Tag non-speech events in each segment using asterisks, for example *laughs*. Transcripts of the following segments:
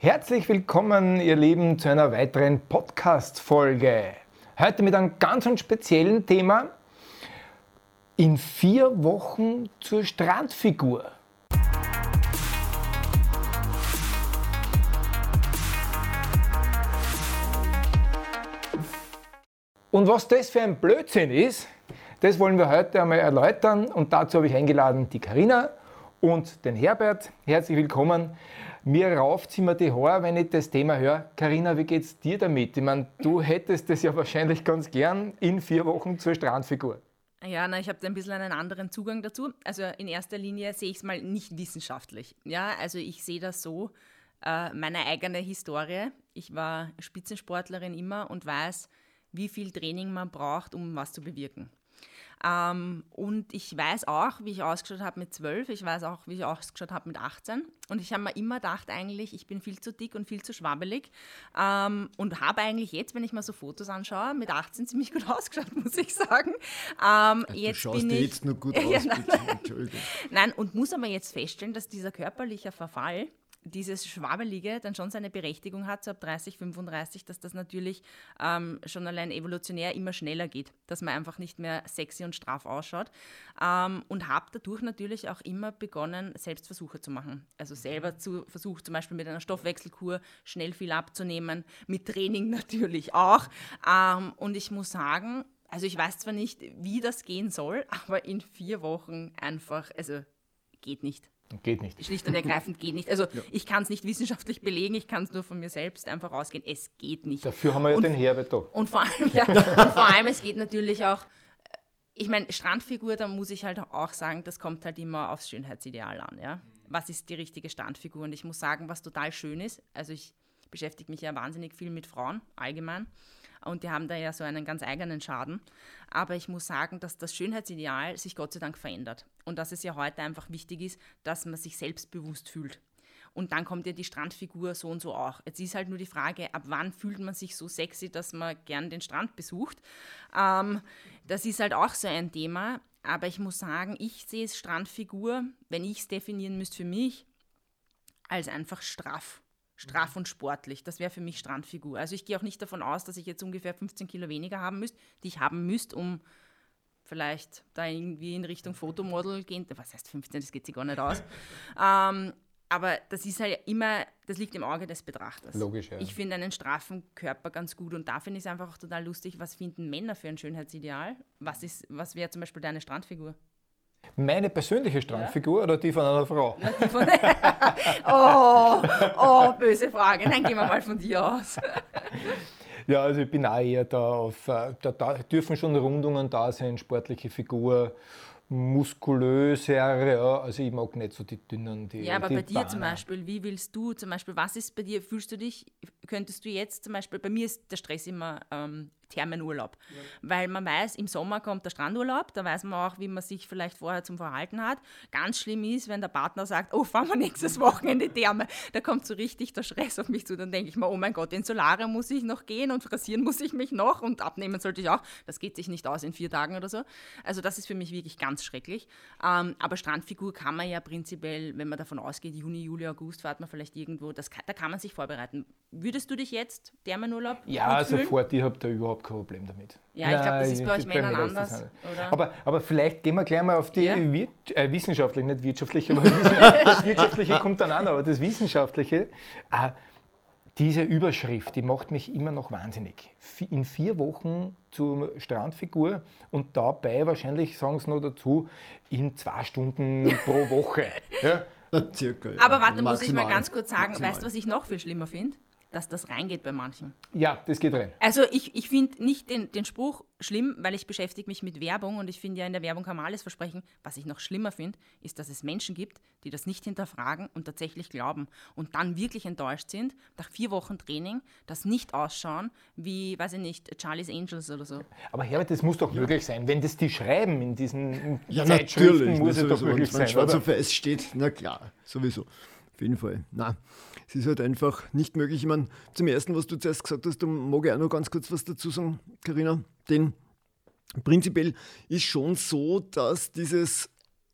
Herzlich willkommen, ihr Lieben, zu einer weiteren Podcast-Folge. Heute mit einem ganz speziellen Thema. In vier Wochen zur Strandfigur. Und was das für ein Blödsinn ist, das wollen wir heute einmal erläutern. Und dazu habe ich eingeladen die Karina und den Herbert. Herzlich willkommen. Mir rauft immer die Haare, wenn ich das Thema höre. Karina, wie geht's dir damit? Ich meine, du hättest das ja wahrscheinlich ganz gern in vier Wochen zur Strandfigur. Ja, na, ich habe ein bisschen einen anderen Zugang dazu. Also in erster Linie sehe ich es mal nicht wissenschaftlich. Ja, also ich sehe das so, äh, meine eigene Historie. Ich war Spitzensportlerin immer und weiß, wie viel Training man braucht, um was zu bewirken. Ähm, und ich weiß auch, wie ich ausgeschaut habe mit 12, ich weiß auch, wie ich ausgeschaut habe mit 18. Und ich habe mir immer gedacht, eigentlich, ich bin viel zu dick und viel zu schwabbelig. Ähm, und habe eigentlich jetzt, wenn ich mir so Fotos anschaue, mit 18 ziemlich gut *laughs* ausgeschaut, muss ich sagen. Ähm, du jetzt schaust bin ich, jetzt nur gut *laughs* aus, ja, nein, Entschuldigung. Nein, und muss aber jetzt feststellen, dass dieser körperliche Verfall dieses Schwabelige dann schon seine Berechtigung hat, so ab 30, 35, dass das natürlich ähm, schon allein evolutionär immer schneller geht, dass man einfach nicht mehr sexy und straff ausschaut. Ähm, und habe dadurch natürlich auch immer begonnen, Selbstversuche zu machen. Also selber zu versucht, zum Beispiel mit einer Stoffwechselkur schnell viel abzunehmen, mit Training *laughs* natürlich auch. Ähm, und ich muss sagen, also ich weiß zwar nicht, wie das gehen soll, *laughs* aber in vier Wochen einfach, also geht nicht. Geht nicht. Schlicht und ergreifend geht nicht. Also ja. ich kann es nicht wissenschaftlich belegen, ich kann es nur von mir selbst einfach ausgehen. Es geht nicht. Dafür haben wir ja und, den Herbert da. Und vor allem, ja, *laughs* und vor allem, es geht natürlich auch, äh, ich meine, Strandfigur, da muss ich halt auch sagen, das kommt halt immer aufs Schönheitsideal an. Ja? Was ist die richtige Strandfigur? Und ich muss sagen, was total schön ist, also ich beschäftige mich ja wahnsinnig viel mit Frauen allgemein und die haben da ja so einen ganz eigenen Schaden. Aber ich muss sagen, dass das Schönheitsideal sich Gott sei Dank verändert und dass es ja heute einfach wichtig ist, dass man sich selbstbewusst fühlt. Und dann kommt ja die Strandfigur so und so auch. Jetzt ist halt nur die Frage, ab wann fühlt man sich so sexy, dass man gern den Strand besucht. Ähm, das ist halt auch so ein Thema. Aber ich muss sagen, ich sehe Strandfigur, wenn ich es definieren müsste für mich, als einfach straff straff und sportlich. Das wäre für mich Strandfigur. Also ich gehe auch nicht davon aus, dass ich jetzt ungefähr 15 Kilo weniger haben müsste, die ich haben müsste, um vielleicht da irgendwie in Richtung Fotomodel gehen. Was heißt 15? Das geht sich gar nicht aus. *laughs* ähm, aber das ist halt immer, das liegt im Auge des Betrachters. Logisch, ja. Ich finde einen straffen Körper ganz gut und da finde ich es einfach auch total lustig, was finden Männer für ein Schönheitsideal? Was, was wäre zum Beispiel deine Strandfigur? Meine persönliche Strandfigur ja. oder die von einer Frau? Von *laughs* oh, oh, böse Frage. Nein, gehen wir mal von dir aus. Ja, also ich bin auch eher da auf, äh, da, da dürfen schon Rundungen da sein, sportliche Figur, muskulöser, ja, also ich mag nicht so die dünnen, die Ja, aber die bei dir Bahner. zum Beispiel, wie willst du zum Beispiel, was ist bei dir, fühlst du dich, könntest du jetzt zum Beispiel, bei mir ist der Stress immer ähm, Thermenurlaub. Ja. Weil man weiß, im Sommer kommt der Strandurlaub, da weiß man auch, wie man sich vielleicht vorher zum Verhalten hat. Ganz schlimm ist, wenn der Partner sagt, oh, fahren wir nächstes *laughs* Wochenende Therme. Da kommt so richtig der Stress auf mich zu. Dann denke ich mir, oh mein Gott, in Solare muss ich noch gehen und frisieren muss ich mich noch und abnehmen sollte ich auch. Das geht sich nicht aus in vier Tagen oder so. Also das ist für mich wirklich ganz schrecklich. Ähm, aber Strandfigur kann man ja prinzipiell, wenn man davon ausgeht, Juni, Juli, August fährt man vielleicht irgendwo, das kann, da kann man sich vorbereiten. Würdest du dich jetzt Thermenurlaub Ja, also vor dir habt ihr überhaupt kein Problem damit. Ja, ich glaube, das ist bei euch Männern anders. Aber, aber vielleicht gehen wir gleich mal auf die ja? äh, wissenschaftliche, nicht wirtschaftliche, aber *laughs* das wirtschaftliche kommt dann an, aber das wissenschaftliche. Äh, diese Überschrift, die macht mich immer noch wahnsinnig. In vier Wochen zur Strandfigur und dabei wahrscheinlich, sagen sie noch dazu, in zwei Stunden pro Woche. *laughs* Ja? Circa, ja. Aber warte, Maximal. muss ich mal ganz kurz sagen, Maximal. weißt du, was ich noch viel schlimmer finde? Dass das reingeht bei manchen. Ja, das geht rein. Also ich, ich finde nicht den, den Spruch schlimm, weil ich beschäftige mich mit Werbung und ich finde ja in der Werbung kann man alles versprechen. Was ich noch schlimmer finde, ist, dass es Menschen gibt, die das nicht hinterfragen und tatsächlich glauben und dann wirklich enttäuscht sind, nach vier Wochen Training, das nicht ausschauen wie, weiß ich nicht, Charlie's Angels oder so. Aber Herbert, das muss doch ja. möglich sein. Wenn das die schreiben in diesen ja, Zeitschriften, muss es doch möglich sein. Wenn schwarz auf weiß steht, na klar, sowieso. Auf jeden Fall. Nein, es ist halt einfach nicht möglich. Ich meine, zum Ersten, was du zuerst gesagt hast, da mag ich auch noch ganz kurz was dazu sagen, Karina. Denn prinzipiell ist schon so, dass dieses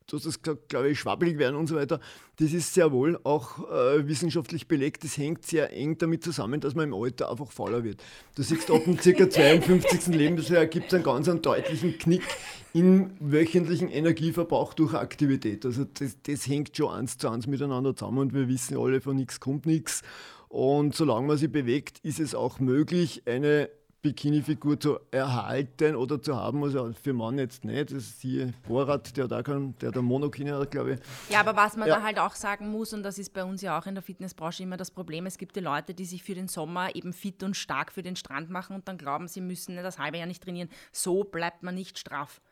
du hast das gesagt, glaube ich, schwabbelig werden und so weiter. Das ist sehr wohl auch äh, wissenschaftlich belegt. Das hängt sehr eng damit zusammen, dass man im Alter einfach fauler wird. Du siehst, ab dem ca. 52. Lebensjahr gibt es einen ganz einen deutlichen Knick im wöchentlichen Energieverbrauch durch Aktivität. Also das, das hängt schon eins zu eins miteinander zusammen und wir wissen alle, von nichts kommt nichts. Und solange man sich bewegt, ist es auch möglich, eine Bikini-Figur zu erhalten oder zu haben, also für Mann jetzt nicht. Das ist hier Borat, der da kann, der da Monokini hat, glaube ich. Ja, aber was man ja. da halt auch sagen muss, und das ist bei uns ja auch in der Fitnessbranche immer das Problem, es gibt die Leute, die sich für den Sommer eben fit und stark für den Strand machen und dann glauben, sie müssen das halbe Jahr nicht trainieren. So bleibt man nicht straff.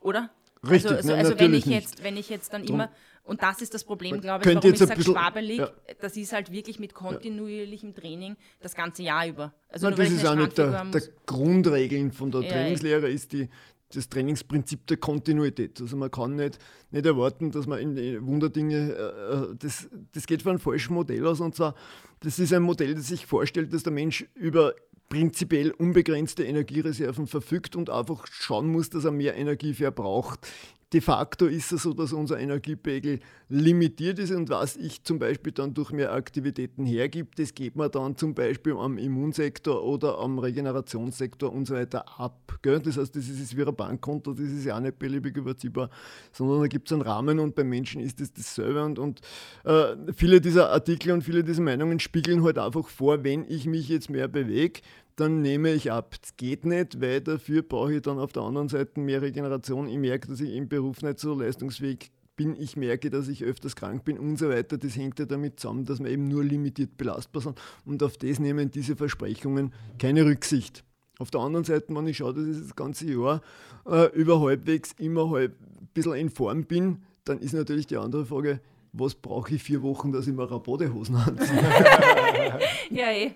Oder? Richtig, also, also, also wenn ich jetzt, wenn ich jetzt dann Drum. immer und das ist das Problem, glaube ich, warum ich sage schwabelig. Ja. Das ist halt wirklich mit kontinuierlichem Training das ganze Jahr über. Also Nein, das ist auch nicht der, der Grundregeln von der ja, Trainingslehre, ist die, das Trainingsprinzip der Kontinuität. Also man kann nicht, nicht erwarten, dass man in Wunderdinge, äh, äh, das, das geht von einem falschen Modell aus. Und zwar, das ist ein Modell, das sich vorstellt, dass der Mensch über prinzipiell unbegrenzte Energiereserven verfügt und einfach schauen muss, dass er mehr Energie verbraucht de facto ist es so, dass unser Energiepegel limitiert ist und was ich zum Beispiel dann durch mehr Aktivitäten hergibt, das geht man dann zum Beispiel am Immunsektor oder am Regenerationssektor und so weiter ab. Gell? Das heißt, das ist wie ein Bankkonto, das ist ja auch nicht beliebig überziehbar, sondern da gibt es einen Rahmen und beim Menschen ist es dasselbe und, und äh, viele dieser Artikel und viele dieser Meinungen spiegeln halt einfach vor, wenn ich mich jetzt mehr bewege, dann nehme ich ab. Das geht nicht, weil dafür brauche ich dann auf der anderen Seite mehr Regeneration. Ich merke, dass ich im Beruf nicht so leistungsfähig bin. Ich merke, dass ich öfters krank bin und so weiter. Das hängt ja damit zusammen, dass wir eben nur limitiert belastbar sind. Und auf das nehmen diese Versprechungen keine Rücksicht. Auf der anderen Seite, wenn ich schaue, dass ich das ganze Jahr äh, über halbwegs immer halb ein bisschen in Form bin, dann ist natürlich die andere Frage, was brauche ich vier Wochen, dass ich mir Rabodehosen anziehe? *laughs* ja, eh.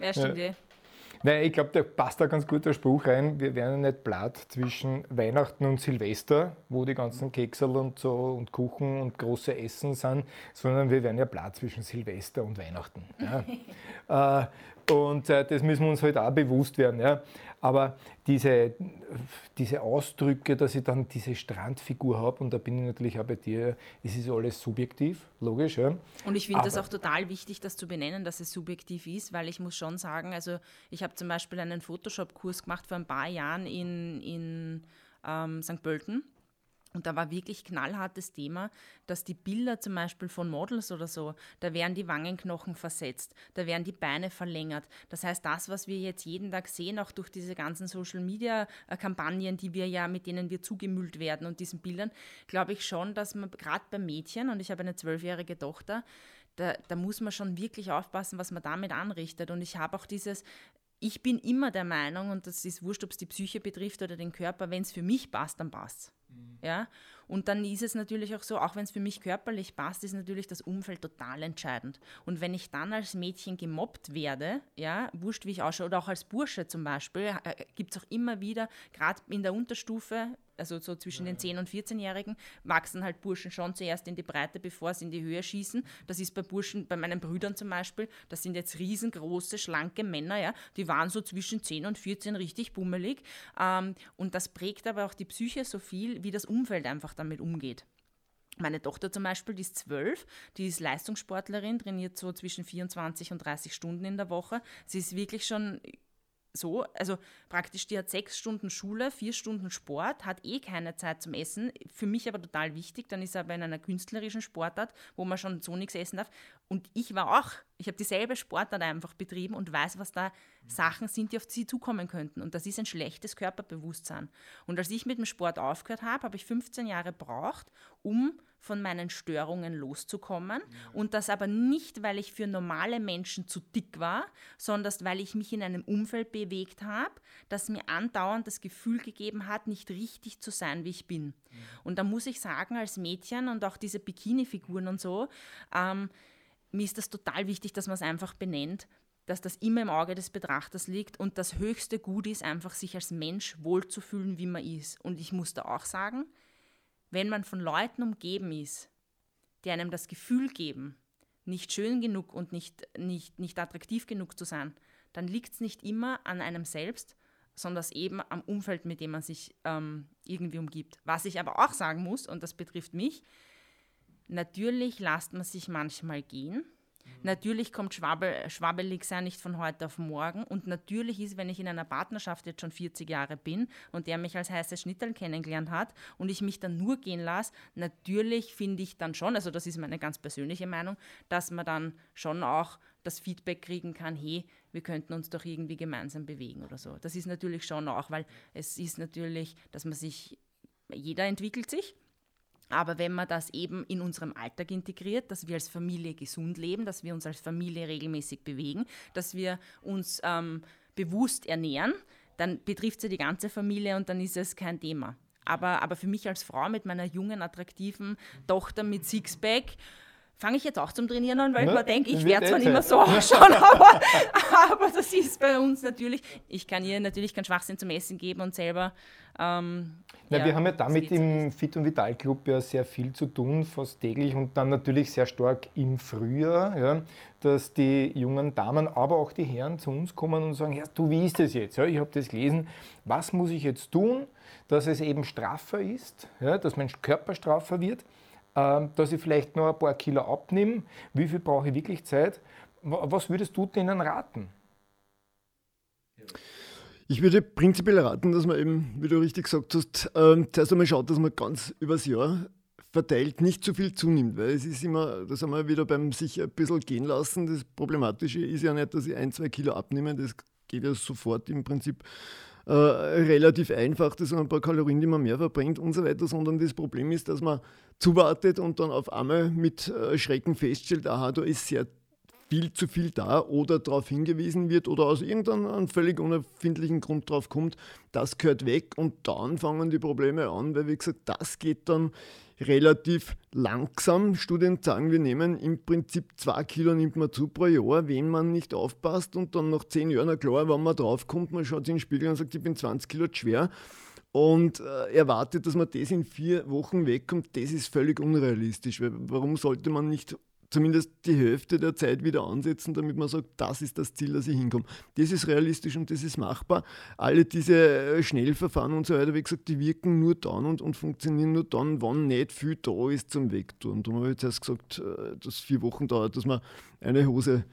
Ja, stimmt ja. eh. Nein, ich glaube, da passt da ganz gut der Spruch rein. Wir werden nicht blatt zwischen Weihnachten und Silvester, wo die ganzen Keksel und so und Kuchen und große Essen sind, sondern wir werden ja blatt zwischen Silvester und Weihnachten. Ja. *laughs* äh, und äh, das müssen wir uns halt auch bewusst werden. Ja. Aber diese, diese Ausdrücke, dass ich dann diese Strandfigur habe, und da bin ich natürlich auch bei dir, es ist alles subjektiv, logisch. Ja. Und ich finde das auch total wichtig, das zu benennen, dass es subjektiv ist, weil ich muss schon sagen, also ich habe zum Beispiel einen Photoshop-Kurs gemacht vor ein paar Jahren in, in ähm, St. Pölten und da war wirklich knallhartes Thema, dass die Bilder zum Beispiel von Models oder so, da werden die Wangenknochen versetzt, da werden die Beine verlängert. Das heißt, das, was wir jetzt jeden Tag sehen, auch durch diese ganzen Social-Media-Kampagnen, die wir ja, mit denen wir zugemüllt werden und diesen Bildern, glaube ich schon, dass man gerade bei Mädchen, und ich habe eine zwölfjährige Tochter, da, da muss man schon wirklich aufpassen, was man damit anrichtet. Und ich habe auch dieses, ich bin immer der Meinung, und das ist wurscht, ob es die Psyche betrifft oder den Körper, wenn es für mich passt, dann passt mhm. Ja? Und dann ist es natürlich auch so, auch wenn es für mich körperlich passt, ist natürlich das Umfeld total entscheidend. Und wenn ich dann als Mädchen gemobbt werde, ja, wurscht wie ich ausschaue, oder auch als Bursche zum Beispiel, äh, gibt es auch immer wieder, gerade in der Unterstufe, also so zwischen den 10- und 14-Jährigen, wachsen halt Burschen schon zuerst in die Breite, bevor sie in die Höhe schießen. Das ist bei Burschen, bei meinen Brüdern zum Beispiel, das sind jetzt riesengroße, schlanke Männer, ja, die waren so zwischen 10 und 14 richtig bummelig. Ähm, und das prägt aber auch die Psyche so viel, wie das Umfeld einfach damit umgeht. Meine Tochter zum Beispiel, die ist zwölf, die ist Leistungssportlerin, trainiert so zwischen 24 und 30 Stunden in der Woche. Sie ist wirklich schon so, also praktisch, die hat sechs Stunden Schule, vier Stunden Sport, hat eh keine Zeit zum Essen. Für mich aber total wichtig, dann ist sie aber in einer künstlerischen Sportart, wo man schon so nichts essen darf. Und ich war auch, ich habe dieselbe Sportart einfach betrieben und weiß, was da Sachen sind, die auf sie zukommen könnten. Und das ist ein schlechtes Körperbewusstsein. Und als ich mit dem Sport aufgehört habe, habe ich 15 Jahre gebraucht, um von meinen Störungen loszukommen. Ja. Und das aber nicht, weil ich für normale Menschen zu dick war, sondern weil ich mich in einem Umfeld bewegt habe, das mir andauernd das Gefühl gegeben hat, nicht richtig zu sein, wie ich bin. Ja. Und da muss ich sagen, als Mädchen und auch diese Bikini-Figuren und so, ähm, mir ist das total wichtig, dass man es einfach benennt, dass das immer im Auge des Betrachters liegt und das höchste Gut ist, einfach sich als Mensch wohlzufühlen, wie man ist. Und ich muss da auch sagen, wenn man von Leuten umgeben ist, die einem das Gefühl geben, nicht schön genug und nicht, nicht, nicht attraktiv genug zu sein, dann liegt es nicht immer an einem selbst, sondern eben am Umfeld, mit dem man sich ähm, irgendwie umgibt. Was ich aber auch sagen muss, und das betrifft mich, natürlich lasst man sich manchmal gehen. Natürlich kommt Schwabbel, schwabbelig sein nicht von heute auf morgen. Und natürlich ist, wenn ich in einer Partnerschaft jetzt schon 40 Jahre bin und der mich als heiße Schnittel kennengelernt hat und ich mich dann nur gehen lasse, natürlich finde ich dann schon, also das ist meine ganz persönliche Meinung, dass man dann schon auch das Feedback kriegen kann, hey, wir könnten uns doch irgendwie gemeinsam bewegen oder so. Das ist natürlich schon auch, weil es ist natürlich, dass man sich, jeder entwickelt sich. Aber wenn man das eben in unserem Alltag integriert, dass wir als Familie gesund leben, dass wir uns als Familie regelmäßig bewegen, dass wir uns ähm, bewusst ernähren, dann betrifft es ja die ganze Familie und dann ist es kein Thema. Aber, aber für mich als Frau mit meiner jungen, attraktiven Tochter mit Sixpack, fange ich jetzt auch zum Trainieren an, weil ne? ich mir denke, ich werde zwar nicht mehr so ausschauen, *laughs* aber, aber das ist bei uns natürlich, ich kann ihr natürlich keinen Schwachsinn zum Essen geben und selber. Ähm, Na, ja, wir haben ja damit im Fit- und Vital Club ja sehr viel zu tun, fast täglich und dann natürlich sehr stark im Frühjahr, ja, dass die jungen Damen, aber auch die Herren zu uns kommen und sagen, ja, du, wie ist das jetzt? Ja, ich habe das gelesen, was muss ich jetzt tun, dass es eben straffer ist, ja, dass mein Körper straffer wird dass ich vielleicht noch ein paar Kilo abnehme. Wie viel brauche ich wirklich Zeit? Was würdest du denen raten? Ich würde prinzipiell raten, dass man eben, wie du richtig gesagt hast, äh, zuerst einmal schaut, dass man ganz übers Jahr verteilt nicht zu viel zunimmt, weil es ist immer, da sind wir wieder beim sich ein bisschen gehen lassen. Das Problematische ist ja nicht, dass ich ein, zwei Kilo abnehme, das geht ja sofort im Prinzip äh, relativ einfach, das sind ein paar Kalorien, die man mehr verbrennt und so weiter, sondern das Problem ist, dass man zuwartet und dann auf einmal mit äh, Schrecken feststellt, aha, da ist sehr viel zu viel da oder darauf hingewiesen wird oder aus irgendeinem völlig unerfindlichen Grund drauf kommt, das gehört weg und dann fangen die Probleme an, weil wie gesagt, das geht dann relativ langsam. Studien sagen, wir nehmen im Prinzip zwei Kilo nimmt man zu pro Jahr, wenn man nicht aufpasst und dann nach zehn Jahren, na klar, wenn man draufkommt, man schaut sich in den Spiegel und sagt, ich bin 20 Kilo schwer und äh, erwartet, dass man das in vier Wochen wegkommt, das ist völlig unrealistisch. Weil warum sollte man nicht zumindest die Hälfte der Zeit wieder ansetzen, damit man sagt, das ist das Ziel, dass ich hinkomme. Das ist realistisch und das ist machbar. Alle diese äh, Schnellverfahren und so weiter, wie gesagt, die wirken nur dann und, und funktionieren nur dann, wann nicht viel da ist zum Wegtun. Darum habe ich jetzt erst gesagt, äh, dass vier Wochen dauert, dass man eine Hose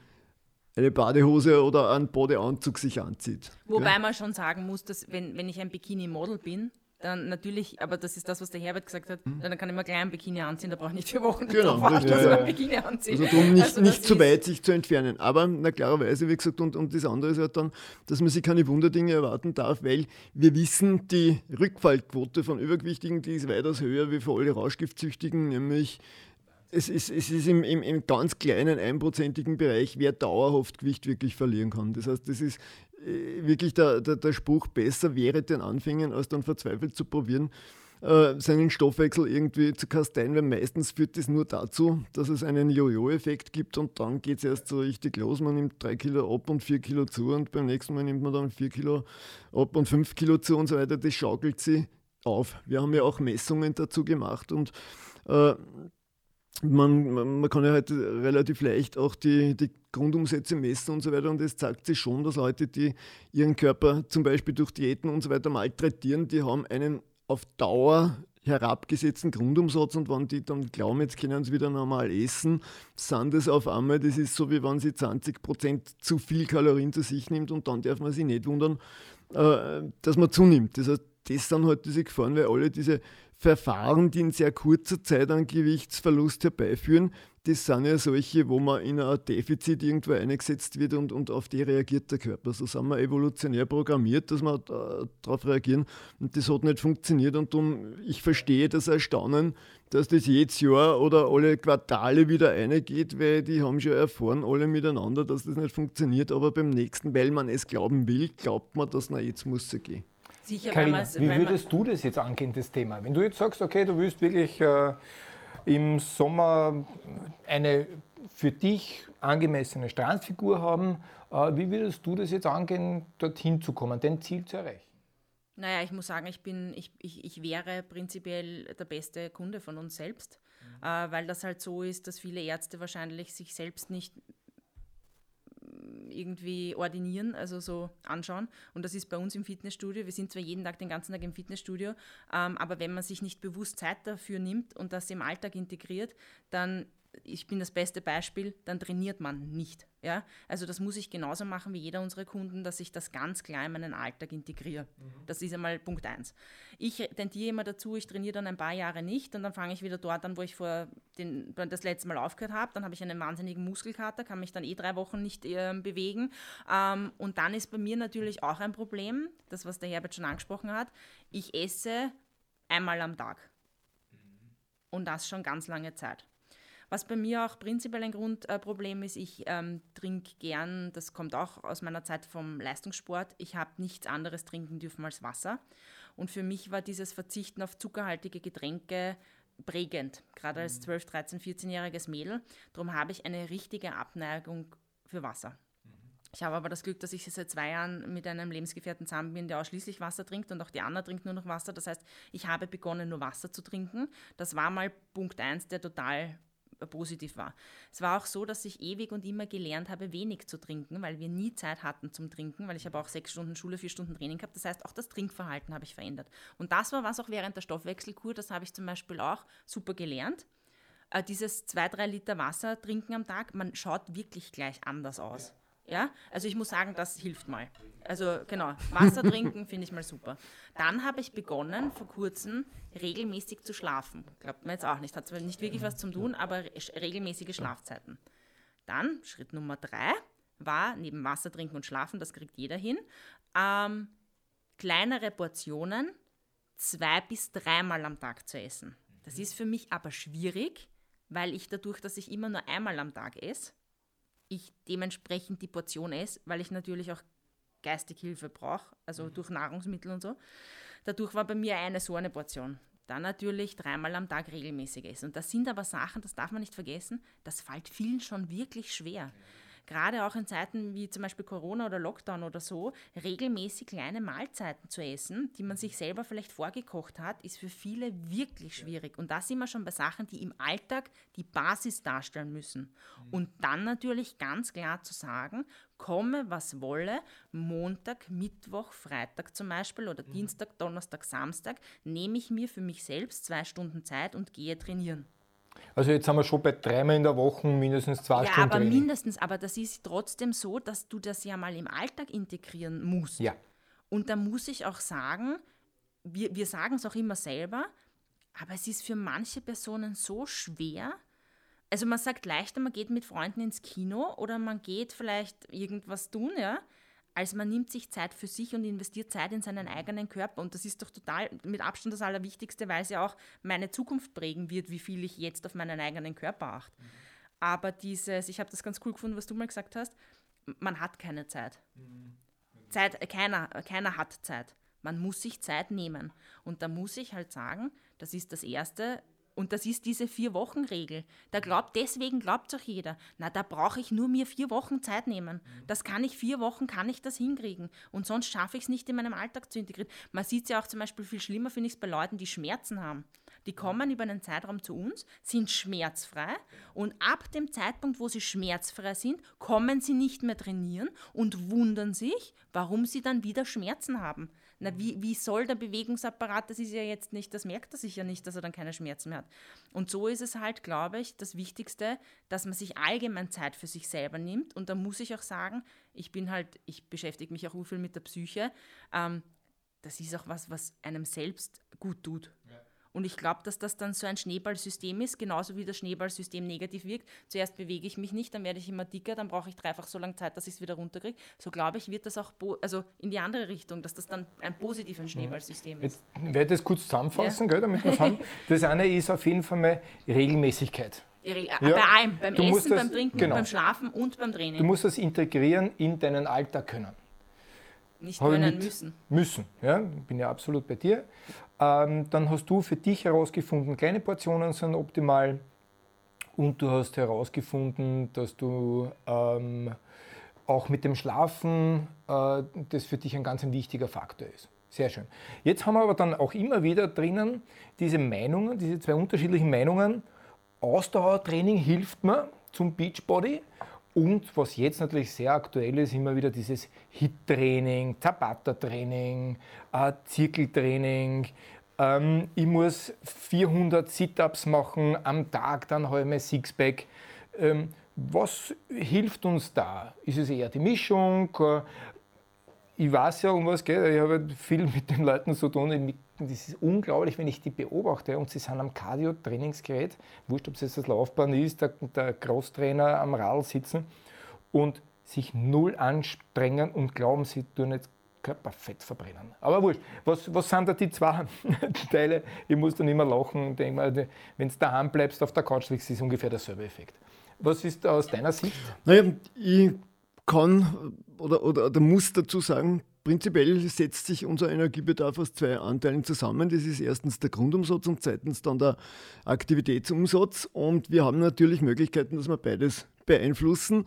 eine Badehose oder einen Badeanzug sich anzieht. Wobei ja? man schon sagen muss, dass wenn, wenn ich ein Bikini-Model bin, dann natürlich, aber das ist das, was der Herbert gesagt hat, mhm. dann kann ich mir gleich ein Bikini anziehen, da brauche ich nicht vier Wochen genau, drauf warten, dass ich ein Bikini anziehe. Also darum nicht, also nicht zu weit sich zu entfernen. Aber na klarerweise, wie gesagt, und, und das andere ist halt dann, dass man sich keine Wunderdinge erwarten darf, weil wir wissen, die Rückfallquote von Übergewichtigen, die ist weitaus höher wie für alle Rauschgiftsüchtigen, nämlich es ist, es ist im, im, im ganz kleinen einprozentigen Bereich, wer dauerhaft Gewicht wirklich verlieren kann. Das heißt, das ist wirklich der, der, der Spruch, besser wäre den Anfängen, als dann verzweifelt zu probieren, äh, seinen Stoffwechsel irgendwie zu kasteien, weil meistens führt das nur dazu, dass es einen Jojo-Effekt gibt und dann geht es erst so richtig los. Man nimmt drei Kilo ab und vier Kilo zu und beim nächsten Mal nimmt man dann vier Kilo ab und fünf Kilo zu und so weiter. Das schaukelt sie auf. Wir haben ja auch Messungen dazu gemacht und äh, man, man kann ja halt relativ leicht auch die, die Grundumsätze messen und so weiter. Und es zeigt sich schon, dass Leute, die ihren Körper zum Beispiel durch Diäten und so weiter malträtieren, die haben einen auf Dauer herabgesetzten Grundumsatz und wenn die dann glauben, jetzt können sie wieder normal essen, sind das auf einmal, das ist so wie wenn sie 20% zu viel Kalorien zu sich nimmt und dann darf man sich nicht wundern, äh, dass man zunimmt. Das heißt, das sind halt diese Gefahren, weil alle diese Verfahren, die in sehr kurzer Zeit einen Gewichtsverlust herbeiführen, das sind ja solche, wo man in ein Defizit irgendwo eingesetzt wird und, und auf die reagiert der Körper. So sind wir evolutionär programmiert, dass wir darauf reagieren und das hat nicht funktioniert und darum, ich verstehe das Erstaunen, dass das jedes Jahr oder alle Quartale wieder eingeht, weil die haben schon erfahren, alle miteinander, dass das nicht funktioniert, aber beim nächsten, weil man es glauben will, glaubt man, dass na jetzt muss es gehen. Sicher, Carina, wie würdest du das jetzt angehen, das Thema? Wenn du jetzt sagst, okay, du willst wirklich äh, im Sommer eine für dich angemessene Strandfigur haben, äh, wie würdest du das jetzt angehen, dorthin zu kommen, dein Ziel zu erreichen? Naja, ich muss sagen, ich, bin, ich, ich, ich wäre prinzipiell der beste Kunde von uns selbst, mhm. äh, weil das halt so ist, dass viele Ärzte wahrscheinlich sich selbst nicht irgendwie ordinieren, also so anschauen. Und das ist bei uns im Fitnessstudio. Wir sind zwar jeden Tag, den ganzen Tag im Fitnessstudio, ähm, aber wenn man sich nicht bewusst Zeit dafür nimmt und das im Alltag integriert, dann ich bin das beste Beispiel, dann trainiert man nicht. Ja? Also das muss ich genauso machen wie jeder unserer Kunden, dass ich das ganz klar in meinen Alltag integriere. Mhm. Das ist einmal Punkt eins. Ich tendiere immer dazu, ich trainiere dann ein paar Jahre nicht und dann fange ich wieder dort an, wo ich vor den, das letzte Mal aufgehört habe. Dann habe ich einen wahnsinnigen Muskelkater, kann mich dann eh drei Wochen nicht äh, bewegen. Ähm, und dann ist bei mir natürlich auch ein Problem, das was der Herbert schon angesprochen hat, ich esse einmal am Tag. Mhm. Und das schon ganz lange Zeit. Was bei mir auch prinzipiell ein Grundproblem ist, ich ähm, trinke gern, das kommt auch aus meiner Zeit vom Leistungssport, ich habe nichts anderes trinken dürfen als Wasser. Und für mich war dieses Verzichten auf zuckerhaltige Getränke prägend, gerade als 12, 13, 14-jähriges Mädel. Darum habe ich eine richtige Abneigung für Wasser. Ich habe aber das Glück, dass ich seit zwei Jahren mit einem Lebensgefährten zusammen bin, der ausschließlich Wasser trinkt und auch die Anna trinkt nur noch Wasser. Das heißt, ich habe begonnen, nur Wasser zu trinken. Das war mal Punkt 1, der total positiv war. Es war auch so, dass ich ewig und immer gelernt habe, wenig zu trinken, weil wir nie Zeit hatten zum Trinken, weil ich habe auch sechs Stunden Schule, vier Stunden Training gehabt. Das heißt, auch das Trinkverhalten habe ich verändert. Und das war was auch während der Stoffwechselkur, das habe ich zum Beispiel auch super gelernt. Äh, dieses zwei, drei Liter Wasser trinken am Tag, man schaut wirklich gleich anders aus. Ja, also ich muss sagen, das hilft mal. Also genau, Wasser trinken *laughs* finde ich mal super. Dann habe ich begonnen, vor kurzem regelmäßig zu schlafen. Glaubt man jetzt auch nicht, hat zwar nicht wirklich was zu tun, aber regelmäßige Schlafzeiten. Dann, Schritt Nummer drei, war neben Wasser trinken und schlafen, das kriegt jeder hin, ähm, kleinere Portionen zwei bis dreimal am Tag zu essen. Das ist für mich aber schwierig, weil ich dadurch, dass ich immer nur einmal am Tag esse, ich dementsprechend die Portion esse, weil ich natürlich auch geistig Hilfe brauche, also mhm. durch Nahrungsmittel und so. Dadurch war bei mir eine so eine Portion. Dann natürlich dreimal am Tag regelmäßig essen. Und das sind aber Sachen, das darf man nicht vergessen, das fällt vielen schon wirklich schwer. Ja gerade auch in Zeiten wie zum Beispiel Corona oder Lockdown oder so, regelmäßig kleine Mahlzeiten zu essen, die man sich selber vielleicht vorgekocht hat, ist für viele wirklich schwierig. Und da sind wir schon bei Sachen, die im Alltag die Basis darstellen müssen. Mhm. Und dann natürlich ganz klar zu sagen, komme, was wolle, Montag, Mittwoch, Freitag zum Beispiel oder mhm. Dienstag, Donnerstag, Samstag, nehme ich mir für mich selbst zwei Stunden Zeit und gehe trainieren. Also jetzt sind wir schon bei dreimal in der Woche mindestens zwei ja, Stunden. Ja, aber Training. mindestens. Aber das ist trotzdem so, dass du das ja mal im Alltag integrieren musst. Ja. Und da muss ich auch sagen, wir, wir sagen es auch immer selber, aber es ist für manche Personen so schwer. Also man sagt leichter, man geht mit Freunden ins Kino oder man geht vielleicht irgendwas tun, ja als man nimmt sich Zeit für sich und investiert Zeit in seinen eigenen Körper. Und das ist doch total mit Abstand das Allerwichtigste, weil es ja auch meine Zukunft prägen wird, wie viel ich jetzt auf meinen eigenen Körper achte. Mhm. Aber dieses, ich habe das ganz cool gefunden, was du mal gesagt hast, man hat keine Zeit. Mhm. Zeit, keiner, keiner hat Zeit. Man muss sich Zeit nehmen. Und da muss ich halt sagen, das ist das Erste, und das ist diese Vier-Wochen-Regel. Da glaubt, deswegen glaubt auch jeder, na, da brauche ich nur mir vier Wochen Zeit nehmen. Das kann ich, vier Wochen kann ich das hinkriegen. Und sonst schaffe ich es nicht in meinem Alltag zu integrieren. Man sieht es ja auch zum Beispiel viel schlimmer, finde ich es bei Leuten, die Schmerzen haben. Die kommen über einen Zeitraum zu uns, sind schmerzfrei und ab dem Zeitpunkt, wo sie schmerzfrei sind, kommen sie nicht mehr trainieren und wundern sich, warum sie dann wieder Schmerzen haben. Na, wie, wie soll der Bewegungsapparat, das ist ja jetzt nicht, das merkt er sich ja nicht, dass er dann keine Schmerzen mehr hat. Und so ist es halt, glaube ich, das Wichtigste, dass man sich allgemein Zeit für sich selber nimmt. Und da muss ich auch sagen, ich bin halt, ich beschäftige mich auch viel mit der Psyche. Ähm, das ist auch was, was einem selbst gut tut. Ja. Und ich glaube, dass das dann so ein Schneeballsystem ist, genauso wie das Schneeballsystem negativ wirkt. Zuerst bewege ich mich nicht, dann werde ich immer dicker, dann brauche ich dreifach so lange Zeit, dass ich es wieder runterkriege. So glaube ich, wird das auch also in die andere Richtung, dass das dann ein positives Schneeballsystem ist. Jetzt werde ich das kurz zusammenfassen, ja. gell, damit wir haben. *laughs* Das eine ist auf jeden Fall mal Regelmäßigkeit. Ja. Bei allem, beim du Essen, das, beim Trinken, genau. beim Schlafen und beim Training. Du musst das integrieren in deinen Alltag können. Nicht können müssen. Müssen, ja, bin ja absolut bei dir. Ähm, dann hast du für dich herausgefunden, kleine Portionen sind optimal und du hast herausgefunden, dass du ähm, auch mit dem Schlafen äh, das für dich ein ganz ein wichtiger Faktor ist. Sehr schön. Jetzt haben wir aber dann auch immer wieder drinnen diese Meinungen, diese zwei unterschiedlichen Meinungen. Ausdauertraining hilft mir zum Beachbody Und was jetzt natürlich sehr aktuell ist, immer wieder dieses HIT-Training, Tabata-Training, äh, Zirkeltraining. Ähm, ich muss 400 Sit-Ups machen am Tag, dann habe ich mein Sixpack. Ähm, was hilft uns da? Ist es eher die Mischung? Ich weiß ja, um was geht. Ich habe viel *laughs* mit den Leuten zu tun. Das ist unglaublich, wenn ich die beobachte und sie sind am Cardio-Trainingsgerät, wurscht, ob es jetzt das Laufbahn ist, der, der Crosstrainer am Rad sitzen und sich null anstrengen und glauben, sie tun jetzt Körperfett verbrennen. Aber wurscht, was, was sind da die zwei *laughs* Teile? Ich muss dann immer lachen und denke mal, wenn du daheim bleibst, auf der Couch liegst, ist ungefähr derselbe Effekt. Was ist aus deiner Sicht? Naja, ich kann oder, oder, oder muss dazu sagen, prinzipiell setzt sich unser Energiebedarf aus zwei Anteilen zusammen. Das ist erstens der Grundumsatz und zweitens dann der Aktivitätsumsatz. Und wir haben natürlich Möglichkeiten, dass wir beides beeinflussen.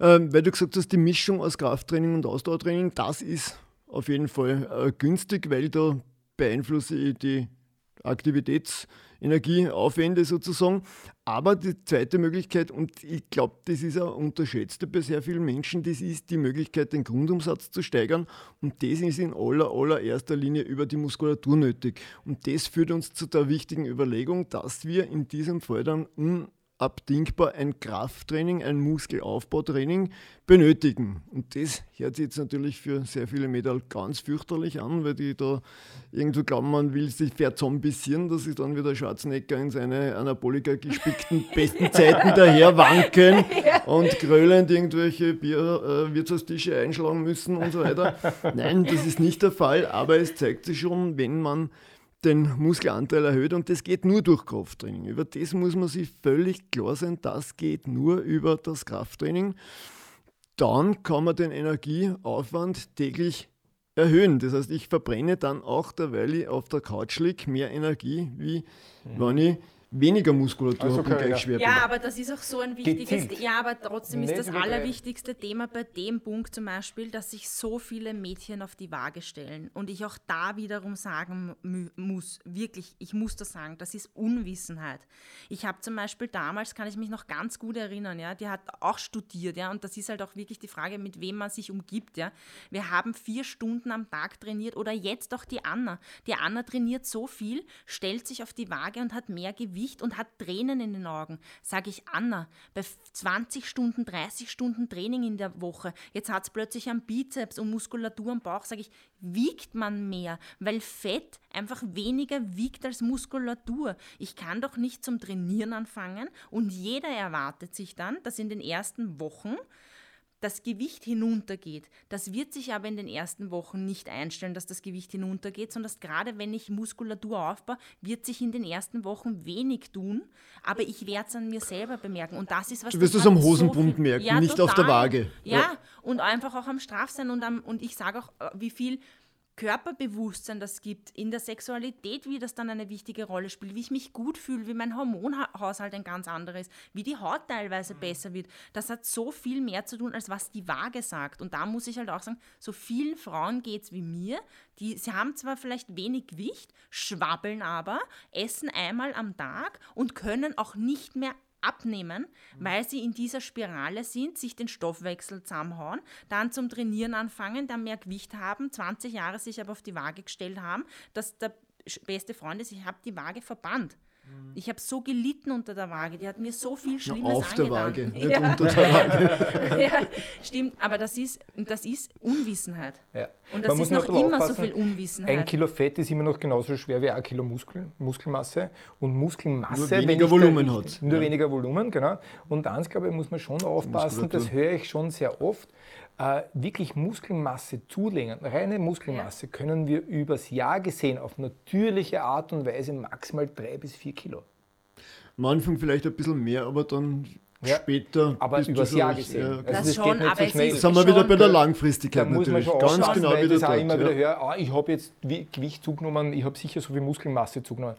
Ähm, weil du gesagt hast, die Mischung aus Krafttraining und Ausdauertraining, das ist auf jeden Fall äh, günstig, weil da beeinflusse ich die Aktivitäts- Energieaufwände sozusagen. Aber die zweite Möglichkeit, und ich glaube, das ist auch unterschätzt bei sehr vielen Menschen, das ist die Möglichkeit, den Grundumsatz zu steigern. Und das ist in aller, allererster Linie über die Muskulatur nötig. Und das führt uns zu der wichtigen Überlegung, dass wir in diesem Fall dann unabdingbar ein Krafttraining, ein Muskelaufbautraining benötigen. Und das hört sich jetzt natürlich für sehr viele Mädel ganz fürchterlich an, weil die da irgendwo glauben, man will sich verzombisieren, dass sich dann wieder Schwarzenegger in seine Anabolika gespickten *laughs* besten Zeiten daher wanken *laughs* und grölend irgendwelche Bier, äh, Wirtshaustische einschlagen müssen und so weiter. Nein, das ist nicht der Fall, aber es zeigt sich schon, wenn man den Muskelanteil erhöht und das geht nur durch Krafttraining. Über das muss man sich völlig klar sein, das geht nur über das Krafttraining. Dann kann man den Energieaufwand täglich erhöhen. Das heißt, ich verbrenne dann auch, derweil ich auf der Couch liege, mehr Energie, wie mhm. wenn ich weniger Muskulatur also habe und gleich schwer Ja, aber das ist auch so ein wichtiges, Gezielt. ja, aber trotzdem Nicht ist das allerwichtigste Thema bei dem Punkt zum Beispiel, dass sich so viele Mädchen auf die Waage stellen und ich auch da wiederum sagen muss, wirklich, ich muss das sagen, das ist Unwissenheit. Ich habe zum Beispiel damals, kann ich mich noch ganz gut erinnern, ja, die hat auch studiert, ja, und das ist halt auch wirklich die Frage, mit wem man sich umgibt, ja. Wir haben vier Stunden am Tag trainiert oder jetzt auch die Anna. Die Anna trainiert so viel, stellt sich auf die Waage und hat mehr Gewicht Gewicht und hat Tränen in den Augen. Sage ich Anna, bei 20 Stunden, 30 Stunden Training in der Woche, jetzt hat es plötzlich am Bizeps und Muskulatur am Bauch, sage ich, wiegt man mehr, weil Fett einfach weniger wiegt als Muskulatur. Ich kann doch nicht zum Trainieren anfangen und jeder erwartet sich dann, dass in den ersten Wochen das Gewicht hinuntergeht. Das wird sich aber in den ersten Wochen nicht einstellen, dass das Gewicht hinuntergeht, sondern dass gerade wenn ich Muskulatur aufbaue, wird sich in den ersten Wochen wenig tun, aber ich werde es an mir selber bemerken. Und das ist was. Du wirst es am Hosenbund so merken, ja, nicht total. auf der Waage. Ja, ja, und einfach auch am Strafsein und, am, und ich sage auch, äh, wie viel Körperbewusstsein das gibt, in der Sexualität, wie das dann eine wichtige Rolle spielt, wie ich mich gut fühle, wie mein Hormonhaushalt ein ganz anderes, wie die Haut teilweise besser wird. Das hat so viel mehr zu tun, als was die Waage sagt. Und da muss ich halt auch sagen, so vielen Frauen geht es wie mir, die, sie haben zwar vielleicht wenig Gewicht, schwabbeln aber, essen einmal am Tag und können auch nicht mehr abnehmen, weil sie in dieser Spirale sind, sich den Stoffwechsel zusammenhauen, dann zum Trainieren anfangen, dann mehr Gewicht haben, 20 Jahre sich aber auf die Waage gestellt haben, dass der beste Freund ist, ich habe die Waage verbannt. Mhm. Ich habe so gelitten unter der Waage, die hat mir so viel Schlimmes ja, auf angetan. der Waage, nicht ja. unter der Waage. *laughs* ja, stimmt, aber das ist, das ist Unwissenheit. Ja. Und das ist noch immer so viel Unwissenheit. Ein Kilo Fett ist immer noch genauso schwer wie ein Kilo Muskel, Muskelmasse. Und Muskelmasse, nur weniger Volumen hat. Nur weniger Volumen, genau. Und eins, glaube ich, muss man schon aufpassen, das höre ich schon sehr oft äh, wirklich Muskelmasse zulegen, reine Muskelmasse, ja. können wir übers Jahr gesehen auf natürliche Art und Weise maximal drei bis vier Kilo. Am Anfang vielleicht ein bisschen mehr, aber dann ja, später. Aber übers Jahr gesehen. Ja, also das, das schon, geht nicht so schnell. sind wir wieder bei der Langfristigkeit da muss man schon Ganz genau weil wieder ich dort, immer ja. wieder höre, ah, ich habe jetzt Gewicht zugenommen, ich habe sicher so viel Muskelmasse zugenommen.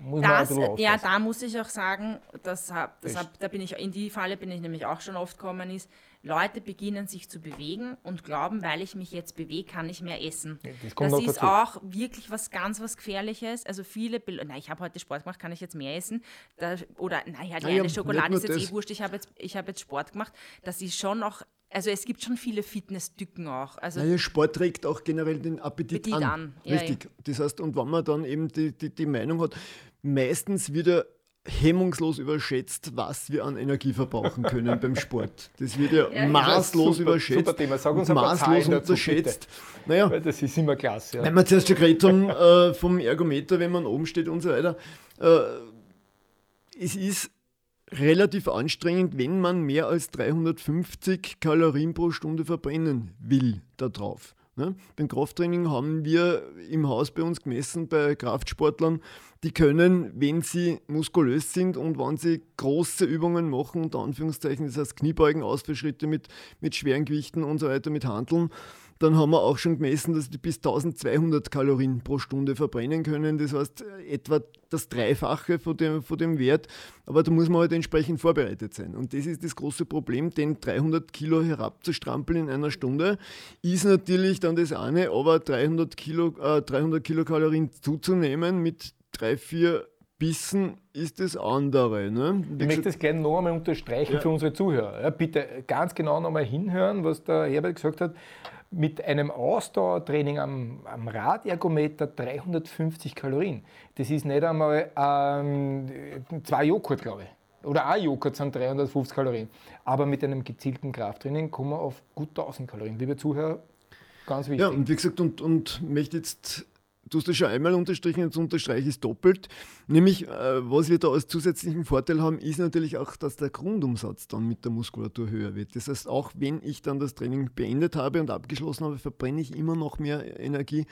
Muss das, ja, da muss ich auch sagen, das, das, da bin ich, in die Falle bin ich nämlich auch schon oft gekommen, ist, Leute beginnen sich zu bewegen und glauben, weil ich mich jetzt bewege, kann ich mehr essen. Das, das ist dazu. auch wirklich was ganz was Gefährliches. Also viele, na, ich habe heute Sport gemacht, kann ich jetzt mehr essen? Da, oder, naja, die naja, eine Schokolade ist jetzt das. eh wurscht, ich habe jetzt, hab jetzt Sport gemacht. Das ist schon noch also es gibt schon viele Fitnessdücken auch. Also naja, Sport regt auch generell den Appetit, Appetit an. an. Richtig. Ja, ja. Das heißt, und wenn man dann eben die, die, die Meinung hat, meistens wieder hemmungslos überschätzt, was wir an Energie verbrauchen können beim Sport. Das wird ja, *laughs* ja maßlos super, überschätzt. Super Thema. Sag uns maßlos unterschätzt. Dazu, naja, Weil das ist immer klasse. Ja. Wenn wir zuerst schon geredet haben äh, vom Ergometer, wenn man oben steht und so weiter, äh, es ist relativ anstrengend, wenn man mehr als 350 Kalorien pro Stunde verbrennen will darauf. Ne? Beim Krafttraining haben wir im Haus bei uns gemessen, bei Kraftsportlern, die können, wenn sie muskulös sind und wenn sie große Übungen machen, unter Anführungszeichen, das heißt Kniebeugen, Ausfallschritte mit, mit schweren Gewichten und so weiter, mit Handeln, dann haben wir auch schon gemessen, dass die bis 1200 Kalorien pro Stunde verbrennen können. Das heißt etwa das Dreifache von dem, von dem Wert. Aber da muss man halt entsprechend vorbereitet sein. Und das ist das große Problem, den 300 Kilo herabzustrampeln in einer Stunde ist natürlich dann das eine, aber 300, Kilo, äh, 300 Kilokalorien zuzunehmen mit drei, vier Bissen ist das andere. Ne? Ich möchte das gerne noch einmal unterstreichen ja. für unsere Zuhörer. Ja, bitte ganz genau noch einmal hinhören, was der Herbert gesagt hat mit einem Ausdauertraining am, am Radergometer 350 Kalorien. Das ist nicht einmal ähm, zwei Joghurt, glaube ich. Oder ein Joghurt sind 350 Kalorien. Aber mit einem gezielten Krafttraining kommen wir auf gut 1000 Kalorien. Liebe Zuhörer, ganz wichtig. Ja, und wie gesagt, und, und möchte jetzt Du hast das schon einmal unterstrichen, jetzt unterstreiche ich es doppelt. Nämlich, äh, was wir da als zusätzlichen Vorteil haben, ist natürlich auch, dass der Grundumsatz dann mit der Muskulatur höher wird. Das heißt, auch wenn ich dann das Training beendet habe und abgeschlossen habe, verbrenne ich immer noch mehr Energie,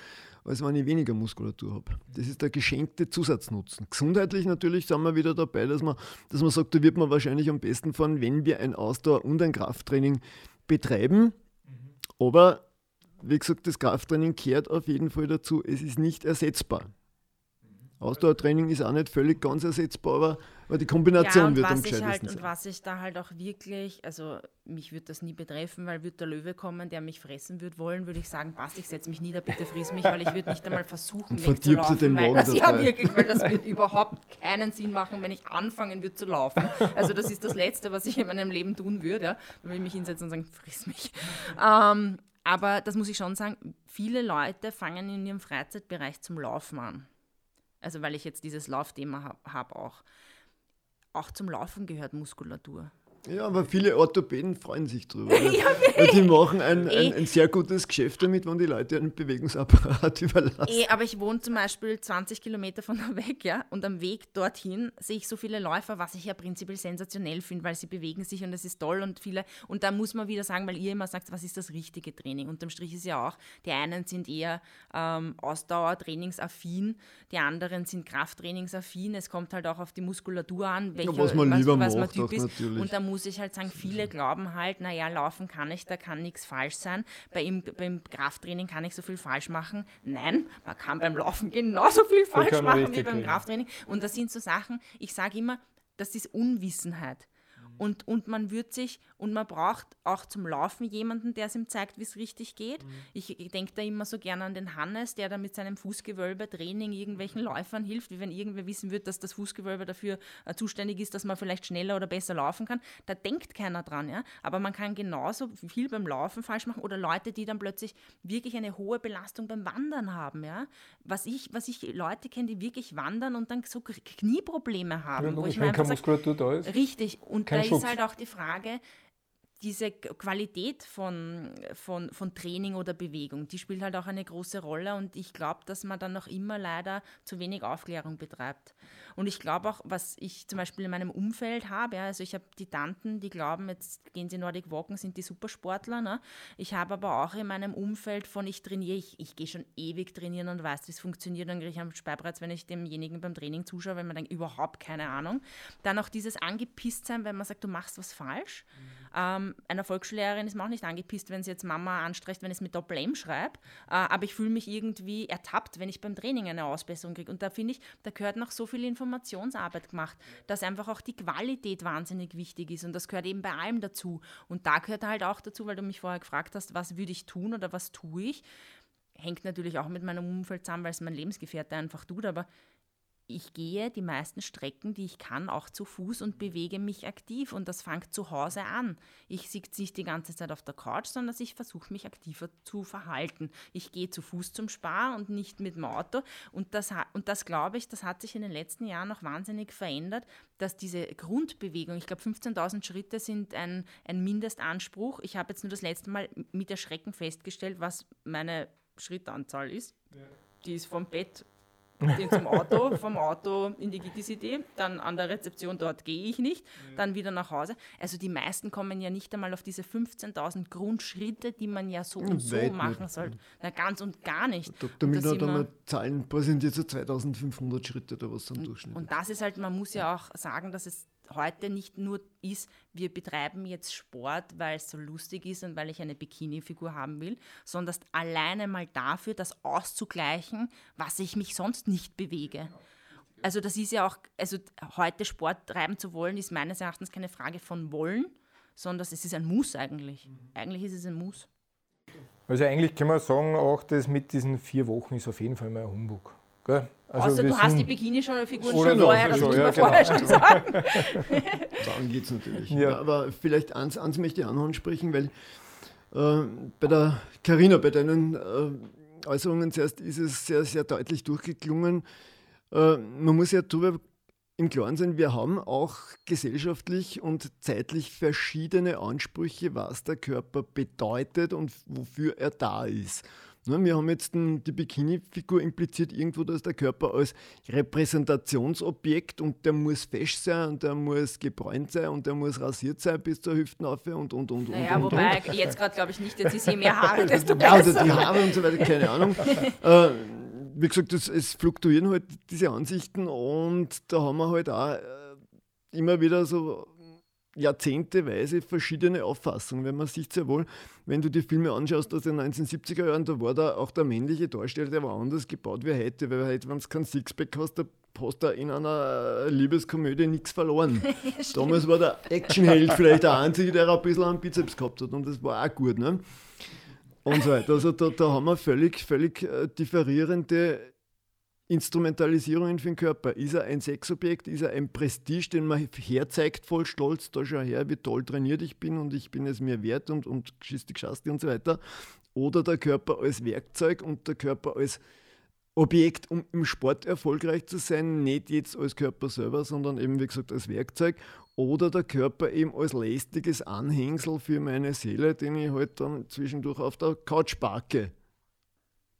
als wenn ich weniger Muskulatur habe. Das ist der geschenkte Zusatznutzen. Gesundheitlich natürlich sind wir wieder dabei, dass man, dass man sagt, da wird man wahrscheinlich am besten fahren, wenn wir ein Ausdauer- und ein Krafttraining betreiben. Aber wie gesagt, das Krafttraining kehrt auf jeden Fall dazu. Es ist nicht ersetzbar. Ausdauertraining ist auch nicht völlig ganz ersetzbar, aber, aber die Kombination ja, wird am gescheitesten halt, sein. Und was ich da halt auch wirklich, also mich würde das nie betreffen, weil würde der Löwe kommen, der mich fressen würde wollen, würde ich sagen, passt, ich setze mich nieder, bitte friss mich, weil ich würde nicht einmal versuchen, wegzulaufen. Den Morgen weil das, ja, wirklich, weil das wird überhaupt keinen Sinn machen, wenn ich anfangen würde zu laufen. Also das ist das Letzte, was ich in meinem Leben tun würde. Ja. Dann würde ich mich hinsetzen und sagen, friss mich. Ähm, aber das muss ich schon sagen, viele Leute fangen in ihrem Freizeitbereich zum Laufen an. Also weil ich jetzt dieses Laufthema habe hab auch. Auch zum Laufen gehört Muskulatur. Ja, aber viele Orthopäden freuen sich drüber. *laughs* ja, weil die machen ein, ein, ein, sehr gutes Geschäft damit, wenn die Leute einen Bewegungsapparat *laughs* überlassen. Eh, aber ich wohne zum Beispiel 20 Kilometer von da weg, ja, und am Weg dorthin sehe ich so viele Läufer, was ich ja prinzipiell sensationell finde, weil sie bewegen sich und es ist toll und viele. Und da muss man wieder sagen, weil ihr immer sagt, was ist das richtige Training? Unterm Strich ist ja auch, die einen sind eher ähm, Ausdauer-trainingsaffin, die anderen sind Krafttrainingsaffin. Es kommt halt auch auf die Muskulatur an, welcher, ja, was man lieber was, was man typ ist. Natürlich. Und da muss ich halt sagen, viele glauben halt, naja, laufen kann ich, da kann nichts falsch sein. Bei ihm, beim Krafttraining kann ich so viel falsch machen. Nein, man kann beim Laufen genauso viel falsch machen wie beim Krafttraining. Und das sind so Sachen, ich sage immer, das ist Unwissenheit. Und, und man wird sich, und man braucht auch zum Laufen jemanden, der es ihm zeigt, wie es richtig geht. Mhm. Ich, ich denke da immer so gerne an den Hannes, der da mit seinem Fußgewölbe-Training irgendwelchen Läufern hilft, wie wenn irgendwer wissen wird, dass das Fußgewölbe dafür äh, zuständig ist, dass man vielleicht schneller oder besser laufen kann. Da denkt keiner dran, ja. Aber man kann genauso viel beim Laufen falsch machen oder Leute, die dann plötzlich wirklich eine hohe Belastung beim Wandern haben, ja. Was ich, was ich Leute kenne, die wirklich wandern und dann so Knieprobleme haben. Ja, wo ich meine, Muskulatur da ist. Richtig. Und da ist halt auch die Frage, diese Qualität von, von, von Training oder Bewegung, die spielt halt auch eine große Rolle und ich glaube, dass man dann noch immer leider zu wenig Aufklärung betreibt. Und ich glaube auch, was ich zum Beispiel in meinem Umfeld habe, ja, also ich habe die Tanten, die glauben, jetzt gehen sie Nordic Walken, sind die Supersportler. Ne? Ich habe aber auch in meinem Umfeld von, ich trainiere, ich, ich gehe schon ewig trainieren und weiß, wie es funktioniert, dann kriege ich am Speibreiz, wenn ich demjenigen beim Training zuschaue, wenn man denkt, überhaupt keine Ahnung. Dann auch dieses angepisst sein, wenn man sagt, du machst was falsch. Mhm. Ähm, einer Volksschullehrerin ist mir auch nicht angepisst, wenn sie jetzt Mama anstreicht, wenn ich es mit Doppel-M schreibe. Äh, aber ich fühle mich irgendwie ertappt, wenn ich beim Training eine Ausbesserung kriege. Und da finde ich, da gehört noch so viel Informationsarbeit gemacht, dass einfach auch die Qualität wahnsinnig wichtig ist. Und das gehört eben bei allem dazu. Und da gehört halt auch dazu, weil du mich vorher gefragt hast, was würde ich tun oder was tue ich. Hängt natürlich auch mit meinem Umfeld zusammen, weil es mein Lebensgefährte einfach tut, aber ich gehe die meisten Strecken, die ich kann, auch zu Fuß und bewege mich aktiv. Und das fängt zu Hause an. Ich sitze nicht die ganze Zeit auf der Couch, sondern ich versuche mich aktiver zu verhalten. Ich gehe zu Fuß zum Spar und nicht mit dem Auto. Und das, und das glaube ich, das hat sich in den letzten Jahren noch wahnsinnig verändert, dass diese Grundbewegung, ich glaube 15.000 Schritte sind ein, ein Mindestanspruch. Ich habe jetzt nur das letzte Mal mit Erschrecken festgestellt, was meine Schrittanzahl ist. Ja. Die ist vom Bett *laughs* den zum Auto, vom Auto in die GTCD, dann an der Rezeption dort gehe ich nicht, ja. dann wieder nach Hause. Also die meisten kommen ja nicht einmal auf diese 15.000 Grundschritte, die man ja so und so machen sollte. Na, ganz und gar nicht. Dr. Müller hat einmal Zahlen präsentiert, so 2.500 Schritte oder was am Durchschnitt. Und das ist halt, man muss ja auch sagen, dass es heute nicht nur ist, wir betreiben jetzt Sport, weil es so lustig ist und weil ich eine Bikini-Figur haben will, sondern alleine mal dafür, das auszugleichen, was ich mich sonst nicht bewege. Also das ist ja auch, also heute Sport treiben zu wollen, ist meines Erachtens keine Frage von wollen, sondern es ist ein Muss eigentlich. Mhm. Eigentlich ist es ein Muss. Also eigentlich kann man sagen, auch das mit diesen vier Wochen ist auf jeden Fall mal ein Humbug. Gell? Also Außer du hast die Bikini-Figuren schon vorher, das muss man ja, vorher genau. schon sagen. *laughs* Darum geht es natürlich. Ja. Aber vielleicht eins, eins möchte ich auch noch ansprechen, weil äh, bei der Carina, bei deinen äh, Äußerungen zuerst ist es sehr, sehr deutlich durchgeklungen. Äh, man muss ja darüber im Klaren sein, wir haben auch gesellschaftlich und zeitlich verschiedene Ansprüche, was der Körper bedeutet und wofür er da ist. Ne, wir haben jetzt die Bikini-Figur impliziert irgendwo, dass der Körper als Repräsentationsobjekt und der muss fesch sein und der muss gebräunt sein und der muss rasiert sein bis zur Hüftenaufhöhe und und und. Naja, und, wobei und. jetzt gerade glaube ich nicht, jetzt ist je mehr Haare, *laughs* desto besser. Ja, also die Haare und so weiter, keine Ahnung. *laughs* äh, wie gesagt, das, es fluktuieren halt diese Ansichten und da haben wir halt auch äh, immer wieder so jahrzehnteweise verschiedene Auffassungen. Wenn man sieht sehr wohl, wenn du die Filme anschaust aus den 1970er Jahren, da war da auch der männliche Darsteller, der war anders gebaut wie heute, weil heute, wenn du keinen Sixpack hast, hast du in einer Liebeskomödie nichts verloren. *laughs* ja, Damals war der Actionheld vielleicht der Einzige, der ein bisschen einen Bizeps gehabt hat und das war auch gut. Ne? Und so weiter. Also da, da haben wir völlig, völlig äh, differierende Instrumentalisierungen für den Körper. Ist er ein Sexobjekt? Ist er ein Prestige, den man herzeigt, voll stolz, da schau her, wie toll trainiert ich bin und ich bin es mir wert und, und geschisti geschasti und so weiter? Oder der Körper als Werkzeug und der Körper als Objekt, um im Sport erfolgreich zu sein, nicht jetzt als Körper selber, sondern eben, wie gesagt, als Werkzeug. Oder der Körper eben als lästiges Anhängsel für meine Seele, den ich halt dann zwischendurch auf der Couch parke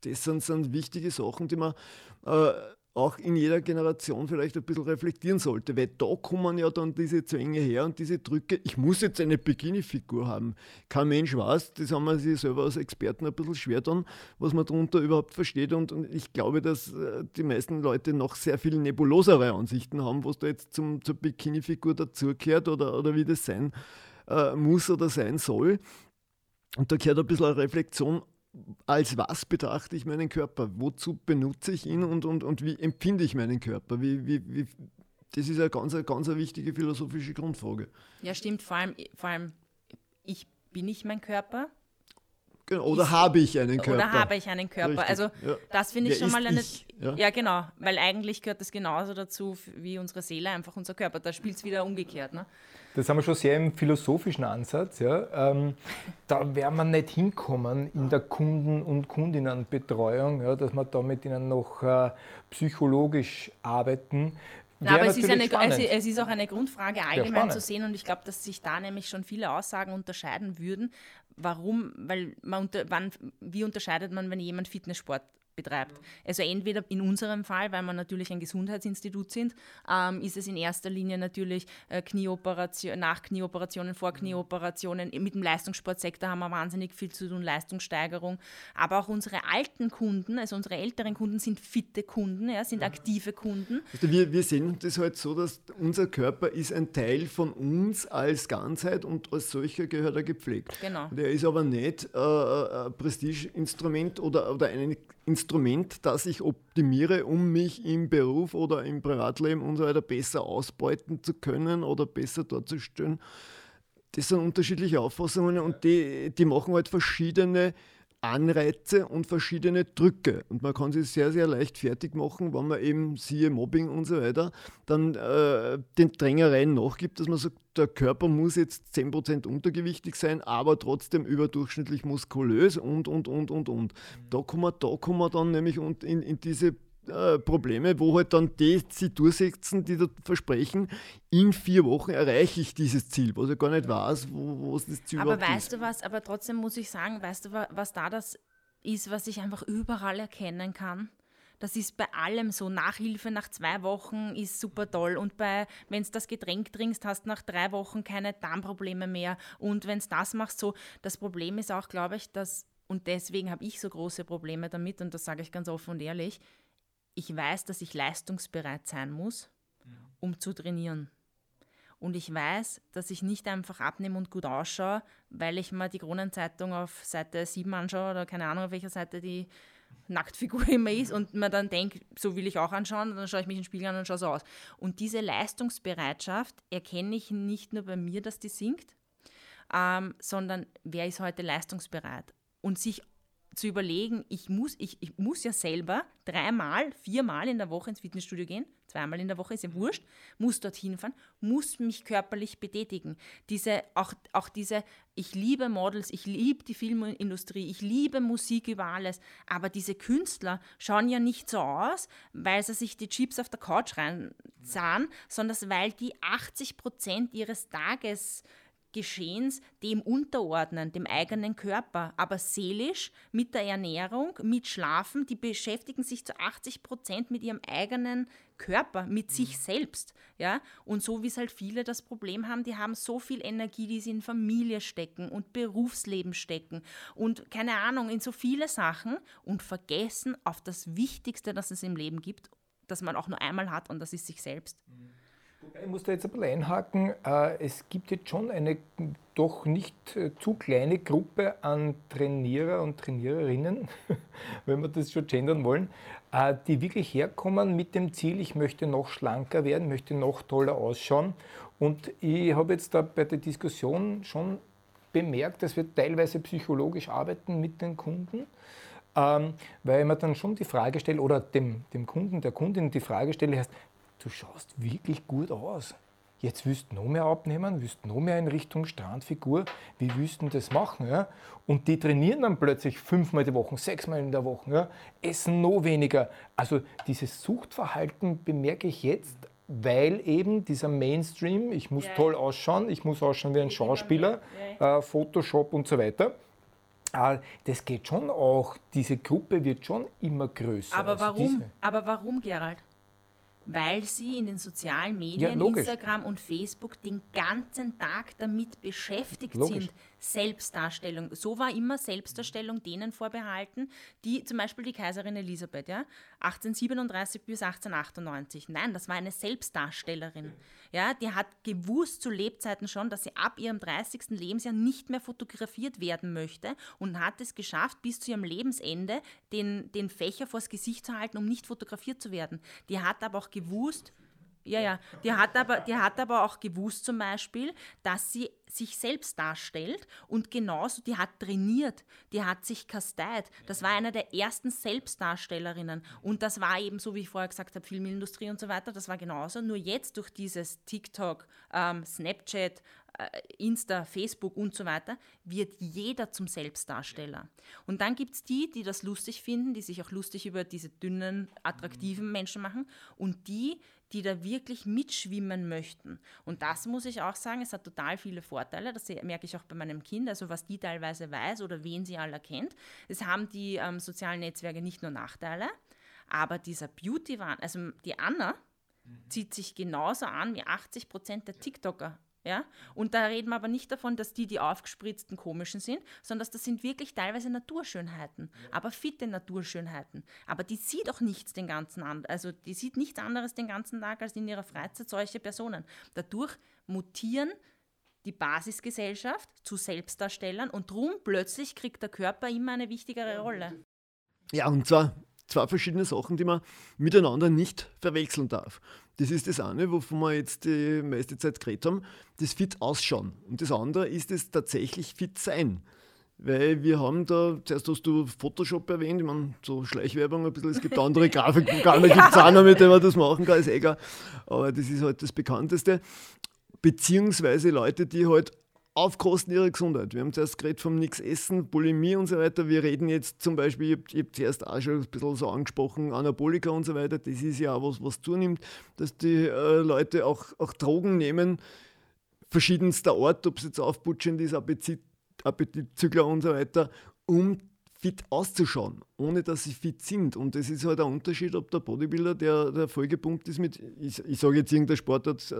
das sind, sind wichtige Sachen, die man äh, auch in jeder Generation vielleicht ein bisschen reflektieren sollte, weil da kommen ja dann diese Zwänge her und diese Drücke, ich muss jetzt eine Bikini-Figur haben. Kein Mensch weiß, das haben wir sich selber als Experten ein bisschen schwer dann, was man darunter überhaupt versteht und, und ich glaube, dass äh, die meisten Leute noch sehr viel nebulosere Ansichten haben, was da jetzt zum, zur Bikini-Figur dazugehört oder, oder wie das sein äh, muss oder sein soll. Und da gehört ein bisschen eine Reflexion als was betrachte ich meinen Körper? Wozu benutze ich ihn und, und, und wie empfinde ich meinen Körper? Wie, wie, wie, das ist eine ganz, ganz eine wichtige philosophische Grundfrage. Ja, stimmt. Vor allem, vor allem ich bin ich mein Körper. Genau, oder ist, habe ich einen Körper? Oder habe ich einen Körper? Richtig, also ja. das finde ich Wer schon mal eine. Ja? ja? genau, weil eigentlich gehört das genauso dazu wie unsere Seele, einfach unser Körper. Da spielt es wieder umgekehrt. Ne? Das haben wir schon sehr im philosophischen Ansatz. Ja. Ähm, da werden wir nicht hinkommen in der Kunden- und Kundinnenbetreuung, ja, dass wir da mit ihnen noch äh, psychologisch arbeiten. Na, aber es ist, eine, es, es ist, auch eine Grundfrage allgemein zu sehen und ich glaube, dass sich da nämlich schon viele Aussagen unterscheiden würden. Warum? Weil man unter, wann, wie unterscheidet man, wenn jemand Fitnesssport betreibt. Also entweder in unserem Fall, weil wir natürlich ein Gesundheitsinstitut sind, ähm, ist es in erster Linie natürlich äh, Knieoperation, nach Knieoperationen, vor Knieoperationen. Mit dem Leistungssportsektor haben wir wahnsinnig viel zu tun, Leistungssteigerung. Aber auch unsere alten Kunden, also unsere älteren Kunden sind fitte Kunden, ja, sind aktive Kunden. Also wir, wir sehen das halt so, dass unser Körper ist ein Teil von uns als Ganzheit und als solcher gehört er gepflegt. Genau. Der ist aber nicht äh, ein Prestigeinstrument oder, oder ein Instrument, das ich optimiere, um mich im Beruf oder im Privatleben und so weiter besser ausbeuten zu können oder besser darzustellen. Das sind unterschiedliche Auffassungen und die, die machen halt verschiedene Anreize und verschiedene Drücke. Und man kann sie sehr, sehr leicht fertig machen, wenn man eben, siehe Mobbing und so weiter, dann äh, den Drängereien nachgibt, dass man sagt, der Körper muss jetzt 10% untergewichtig sein, aber trotzdem überdurchschnittlich muskulös und, und, und, und, und. Da kommen wir, da kommen wir dann nämlich in, in diese äh, Probleme, wo halt dann die sie durchsetzen, die da versprechen, in vier Wochen erreiche ich dieses Ziel, was ich gar nicht weiß, wo, wo es das Ziel Aber weißt ist. du was, aber trotzdem muss ich sagen, weißt du, was da das ist, was ich einfach überall erkennen kann? Das ist bei allem so. Nachhilfe nach zwei Wochen ist super toll. Und bei, wenn du das Getränk trinkst, hast du nach drei Wochen keine Darmprobleme mehr. Und wenn du das machst, so. Das Problem ist auch, glaube ich, dass, und deswegen habe ich so große Probleme damit, und das sage ich ganz offen und ehrlich, ich weiß, dass ich leistungsbereit sein muss, um zu trainieren. Und ich weiß, dass ich nicht einfach abnehme und gut ausschaue, weil ich mir die Kronenzeitung auf Seite 7 anschaue oder keine Ahnung, auf welcher Seite die Nacktfigur *laughs* immer ist und man dann denkt, so will ich auch anschauen, dann schaue ich mich in den Spiegel an und schaue so aus. Und diese Leistungsbereitschaft erkenne ich nicht nur bei mir, dass die sinkt, ähm, sondern wer ist heute leistungsbereit? Und sich zu überlegen, ich muss, ich, ich muss ja selber dreimal, viermal in der Woche ins Fitnessstudio gehen, zweimal in der Woche ist ja wurscht, muss dorthin fahren, muss mich körperlich betätigen. Diese, auch, auch diese, ich liebe Models, ich liebe die Filmindustrie, ich liebe Musik über alles, aber diese Künstler schauen ja nicht so aus, weil sie sich die Chips auf der Couch reinzahlen, sondern weil die 80 Prozent ihres Tages Geschehens dem unterordnen, dem eigenen Körper, aber seelisch mit der Ernährung, mit Schlafen, die beschäftigen sich zu 80 Prozent mit ihrem eigenen Körper, mit sich mhm. selbst, ja. Und so wie es halt viele das Problem haben, die haben so viel Energie, die sie in Familie stecken und Berufsleben stecken und keine Ahnung, in so viele Sachen und vergessen auf das Wichtigste, das es im Leben gibt, das man auch nur einmal hat und das ist sich selbst. Mhm. Ich muss da jetzt ein bisschen einhaken. Äh, es gibt jetzt schon eine doch nicht äh, zu kleine Gruppe an Trainierer und Trainiererinnen, *laughs* wenn wir das schon gendern wollen, äh, die wirklich herkommen mit dem Ziel, ich möchte noch schlanker werden, möchte noch toller ausschauen. Und ich habe jetzt da bei der Diskussion schon bemerkt, dass wir teilweise psychologisch arbeiten mit den Kunden. Ähm, weil mir dann schon die Frage stelle, oder dem, dem Kunden, der Kundin die Frage stelle, heißt, du schaust wirklich gut aus. Jetzt willst du noch mehr abnehmen, willst noch mehr in Richtung Strandfigur. Wie willst du das machen? Ja? Und die trainieren dann plötzlich fünfmal die Woche, sechsmal in der Woche, ja? essen noch weniger. Also dieses Suchtverhalten bemerke ich jetzt, weil eben dieser Mainstream, ich muss ja. toll ausschauen, ich muss ausschauen wie ein Schauspieler, äh, Photoshop und so weiter. Äh, das geht schon auch, diese Gruppe wird schon immer größer. Aber also warum, aber warum Gerald? Weil sie in den sozialen Medien, ja, Instagram und Facebook den ganzen Tag damit beschäftigt logisch. sind, Selbstdarstellung. So war immer Selbstdarstellung denen vorbehalten, die zum Beispiel die Kaiserin Elisabeth, ja, 1837 bis 1898. Nein, das war eine Selbstdarstellerin. Ja, die hat gewusst zu Lebzeiten schon, dass sie ab ihrem 30. Lebensjahr nicht mehr fotografiert werden möchte und hat es geschafft, bis zu ihrem Lebensende den, den Fächer vors Gesicht zu halten, um nicht fotografiert zu werden. Die hat aber auch gewusst, ja, ja. Die hat, aber, die hat aber auch gewusst zum Beispiel, dass sie sich selbst darstellt und genauso, die hat trainiert, die hat sich kasteit. Das war eine der ersten Selbstdarstellerinnen. Und das war eben, so wie ich vorher gesagt habe, Filmindustrie und so weiter, das war genauso. Nur jetzt durch dieses TikTok, ähm, Snapchat, Insta, Facebook und so weiter, wird jeder zum Selbstdarsteller. Und dann gibt es die, die das lustig finden, die sich auch lustig über diese dünnen, attraktiven Menschen machen und die, die da wirklich mitschwimmen möchten. Und das muss ich auch sagen, es hat total viele Vorteile. Das merke ich auch bei meinem Kind, also was die teilweise weiß oder wen sie alle kennt. Es haben die ähm, sozialen Netzwerke nicht nur Nachteile, aber dieser Beauty-Wahn, also die Anna, zieht sich genauso an wie 80 Prozent der TikToker. Ja? Und da reden wir aber nicht davon, dass die die aufgespritzten komischen sind, sondern dass das sind wirklich teilweise Naturschönheiten, aber fitte Naturschönheiten. Aber die sieht auch nichts den ganzen an, also die sieht nichts anderes den ganzen Tag als in ihrer Freizeit solche Personen. Dadurch mutieren die Basisgesellschaft zu Selbstdarstellern und drum plötzlich kriegt der Körper immer eine wichtigere Rolle. Ja, und zwar zwei verschiedene Sachen, die man miteinander nicht verwechseln darf. Das ist das eine, wovon wir jetzt die meiste Zeit geredet haben, das fit ausschauen. Und das andere ist es tatsächlich fit sein. Weil wir haben da, zuerst hast du Photoshop erwähnt, ich meine, so Schleichwerbung ein bisschen, es gibt andere Grafikprogramme, gibt es auch noch, mit denen man das machen kann, ist egal. Aber das ist halt das Bekannteste. Beziehungsweise Leute, die halt auf Kosten ihrer Gesundheit. Wir haben zuerst geredet vom Nix essen, Bulimie und so weiter. Wir reden jetzt zum Beispiel, ich habe hab zuerst auch schon ein bisschen so angesprochen, Anabolika und so weiter. Das ist ja auch was, was zunimmt, dass die äh, Leute auch, auch Drogen nehmen, verschiedenster Art, ob es jetzt aufputschend ist, Appetit, Appetitzügler und so weiter, um fit auszuschauen, ohne dass sie fit sind. Und das ist halt ein Unterschied, ob der Bodybuilder, der, der vollgepumpt ist mit, ich, ich sage jetzt irgendein Sportart, äh,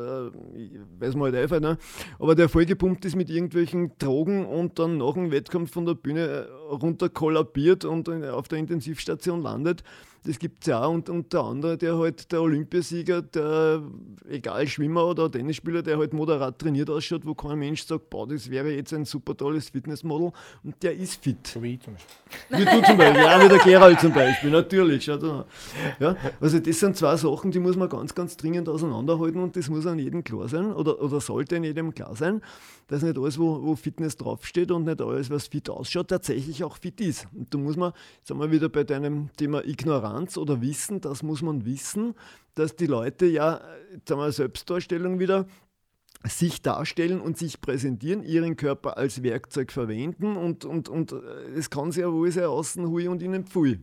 weiß man halt einfach, ne? aber der vollgepumpt ist mit irgendwelchen Drogen und dann nach dem Wettkampf von der Bühne äh, runter kollabiert und auf der Intensivstation landet das gibt es ja auch. Und, und der andere, der halt der Olympiasieger, der, egal Schwimmer oder Tennisspieler, der halt moderat trainiert ausschaut, wo kein Mensch sagt, boah, das wäre jetzt ein super tolles Fitnessmodel. Und der ist fit. So wie ich zum Beispiel. Wie du zum Beispiel, ja, wie der Gerald zum Beispiel, natürlich. Ja, also das sind zwei Sachen, die muss man ganz, ganz dringend auseinanderhalten und das muss an jedem klar sein oder, oder sollte an jedem klar sein, dass nicht alles, wo, wo Fitness draufsteht und nicht alles, was fit ausschaut, tatsächlich auch fit ist. Und da muss man, sind wir wieder bei deinem Thema Ignoranz, Ignoranz oder Wissen, das muss man wissen, dass die Leute ja, jetzt haben wir Selbstdarstellung wieder, sich darstellen und sich präsentieren, ihren Körper als Werkzeug verwenden und, und, und äh, es kann sehr wohl sein, außen hui und innen pfui.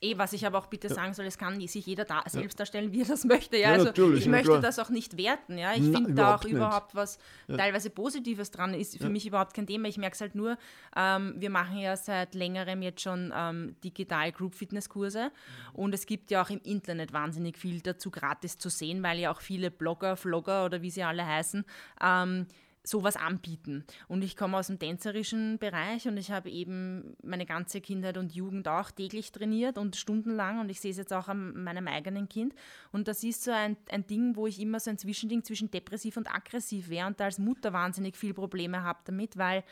Eh, was ich aber auch bitte ja. sagen soll, es kann sich jeder da selbst darstellen, wie er das möchte. Ja, ja also ich möchte klar. das auch nicht werten. Ja, ich finde da auch nicht. überhaupt was ja. teilweise Positives dran ist für mich überhaupt kein Thema. Ich merke es halt nur, ähm, wir machen ja seit längerem jetzt schon ähm, digital Group Fitness Kurse und es gibt ja auch im Internet wahnsinnig viel dazu gratis zu sehen, weil ja auch viele Blogger, Vlogger oder wie sie alle heißen, ähm, sowas anbieten. Und ich komme aus dem tänzerischen Bereich und ich habe eben meine ganze Kindheit und Jugend auch täglich trainiert und stundenlang und ich sehe es jetzt auch an meinem eigenen Kind. Und das ist so ein, ein Ding, wo ich immer so ein Zwischending zwischen depressiv und aggressiv wäre und da als Mutter wahnsinnig viel Probleme habe damit, weil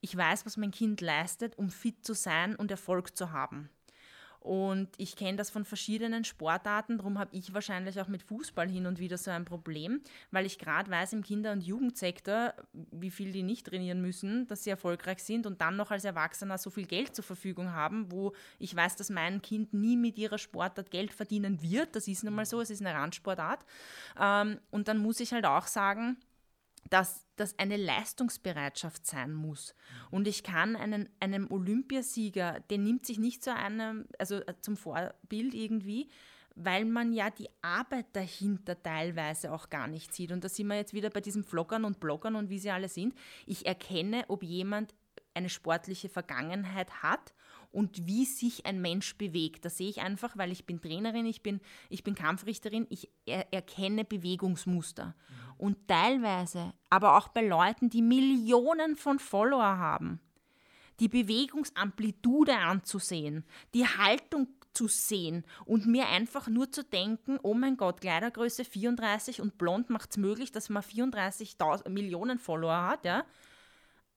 ich weiß, was mein Kind leistet, um fit zu sein und Erfolg zu haben. Und ich kenne das von verschiedenen Sportarten, darum habe ich wahrscheinlich auch mit Fußball hin und wieder so ein Problem, weil ich gerade weiß im Kinder- und Jugendsektor, wie viel die nicht trainieren müssen, dass sie erfolgreich sind und dann noch als Erwachsener so viel Geld zur Verfügung haben, wo ich weiß, dass mein Kind nie mit ihrer Sportart Geld verdienen wird. Das ist nun mal so, es ist eine Randsportart. Ähm, und dann muss ich halt auch sagen, dass das eine Leistungsbereitschaft sein muss. Und ich kann einen, einem Olympiasieger, der nimmt sich nicht zu einem, also äh, zum Vorbild irgendwie, weil man ja die Arbeit dahinter teilweise auch gar nicht sieht. Und da sind wir jetzt wieder bei diesen Vloggern und Bloggern und wie sie alle sind. Ich erkenne, ob jemand eine sportliche Vergangenheit hat und wie sich ein Mensch bewegt. Das sehe ich einfach, weil ich bin Trainerin, ich bin, ich bin Kampfrichterin, ich er, erkenne Bewegungsmuster. Mhm. Und teilweise, aber auch bei Leuten, die Millionen von Follower haben, die Bewegungsamplitude anzusehen, die Haltung zu sehen und mir einfach nur zu denken, oh mein Gott, Kleidergröße 34 und blond macht es möglich, dass man 34 Millionen Follower hat, ja.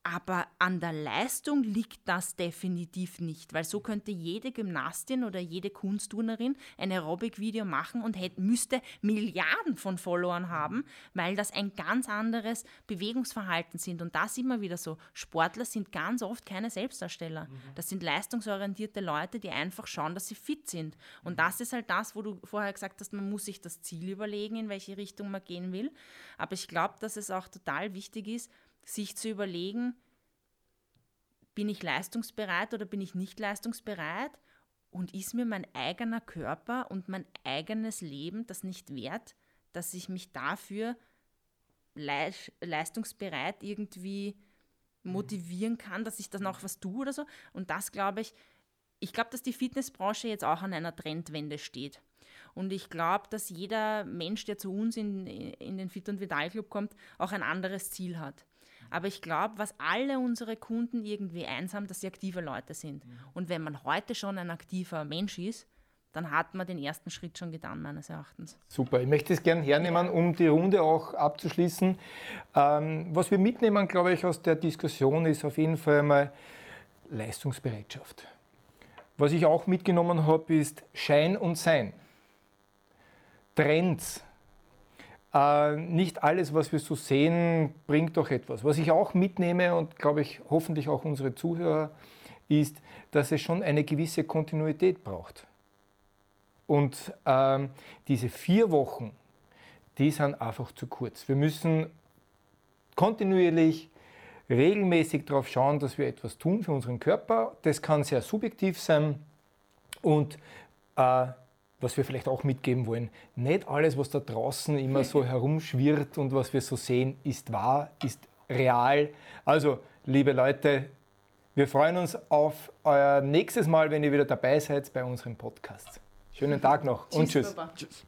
Aber an der Leistung liegt das definitiv nicht, weil so könnte jede Gymnastin oder jede Kunstturnerin ein Aerobic-Video machen und hätte, müsste Milliarden von Followern haben, weil das ein ganz anderes Bewegungsverhalten sind. Und da sieht man wieder so, Sportler sind ganz oft keine Selbstdarsteller. Mhm. Das sind leistungsorientierte Leute, die einfach schauen, dass sie fit sind. Und das ist halt das, wo du vorher gesagt hast, man muss sich das Ziel überlegen, in welche Richtung man gehen will. Aber ich glaube, dass es auch total wichtig ist, sich zu überlegen, bin ich leistungsbereit oder bin ich nicht leistungsbereit? Und ist mir mein eigener Körper und mein eigenes Leben das nicht wert, dass ich mich dafür leistungsbereit irgendwie motivieren kann, dass ich dann auch was tue oder so? Und das glaube ich, ich glaube, dass die Fitnessbranche jetzt auch an einer Trendwende steht. Und ich glaube, dass jeder Mensch, der zu uns in, in den Fit- und Vital Club kommt, auch ein anderes Ziel hat. Aber ich glaube, was alle unsere Kunden irgendwie eins haben, dass sie aktive Leute sind. Mhm. Und wenn man heute schon ein aktiver Mensch ist, dann hat man den ersten Schritt schon getan, meines Erachtens. Super, ich möchte es gerne hernehmen, um die Runde auch abzuschließen. Ähm, was wir mitnehmen, glaube ich, aus der Diskussion ist auf jeden Fall einmal Leistungsbereitschaft. Was ich auch mitgenommen habe, ist Schein und Sein. Trends, nicht alles, was wir so sehen, bringt doch etwas. Was ich auch mitnehme und glaube ich hoffentlich auch unsere Zuhörer, ist, dass es schon eine gewisse Kontinuität braucht. Und ähm, diese vier Wochen, die sind einfach zu kurz. Wir müssen kontinuierlich, regelmäßig darauf schauen, dass wir etwas tun für unseren Körper. Das kann sehr subjektiv sein und äh, was wir vielleicht auch mitgeben wollen. Nicht alles, was da draußen immer so *laughs* herumschwirrt und was wir so sehen, ist wahr, ist real. Also, liebe Leute, wir freuen uns auf euer nächstes Mal, wenn ihr wieder dabei seid bei unserem Podcast. Schönen Tag noch und tschüss. tschüss.